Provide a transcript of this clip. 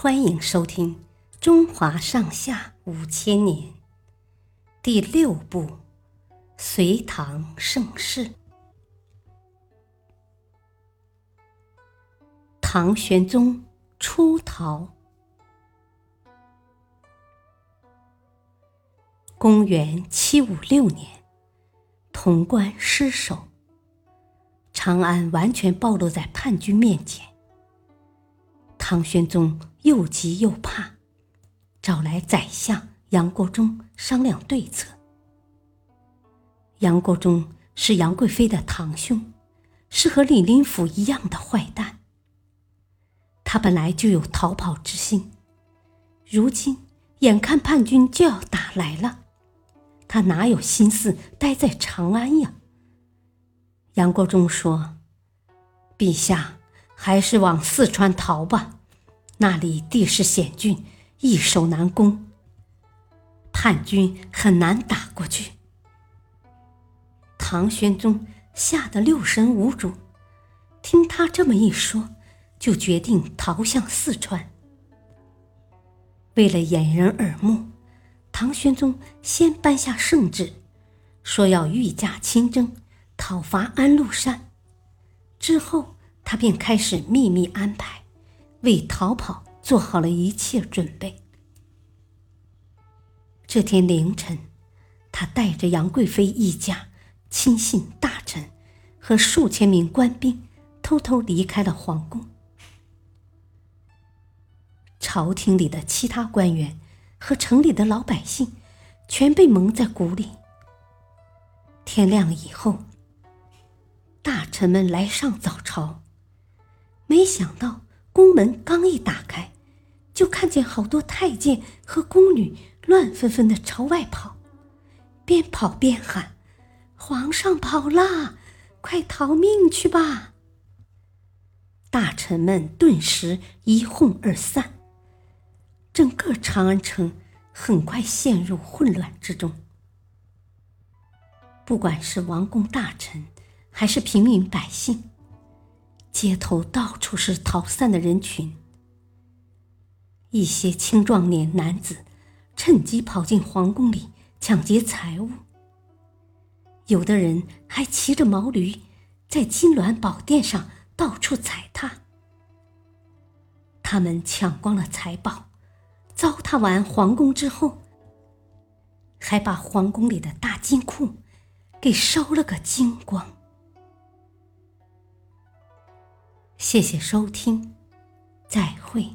欢迎收听《中华上下五千年》第六部《隋唐盛世》。唐玄宗出逃。公元七五六年，潼关失守，长安完全暴露在叛军面前。唐玄宗又急又怕，找来宰相杨国忠商量对策。杨国忠是杨贵妃的堂兄，是和李林甫一样的坏蛋。他本来就有逃跑之心，如今眼看叛军就要打来了，他哪有心思待在长安呀？杨国忠说：“陛下。”还是往四川逃吧，那里地势险峻，易守难攻，叛军很难打过去。唐玄宗吓得六神无主，听他这么一说，就决定逃向四川。为了掩人耳目，唐玄宗先颁下圣旨，说要御驾亲征，讨伐安禄山，之后。他便开始秘密安排，为逃跑做好了一切准备。这天凌晨，他带着杨贵妃一家、亲信、大臣和数千名官兵，偷偷离开了皇宫。朝廷里的其他官员和城里的老百姓，全被蒙在鼓里。天亮以后，大臣们来上早朝。没想到宫门刚一打开，就看见好多太监和宫女乱纷纷的朝外跑，边跑边喊：“皇上跑啦，快逃命去吧！”大臣们顿时一哄而散，整个长安城很快陷入混乱之中。不管是王公大臣，还是平民百姓。街头到处是逃散的人群，一些青壮年男子趁机跑进皇宫里抢劫财物，有的人还骑着毛驴在金銮宝殿上到处踩踏。他们抢光了财宝，糟蹋完皇宫之后，还把皇宫里的大金库给烧了个精光。谢谢收听，再会。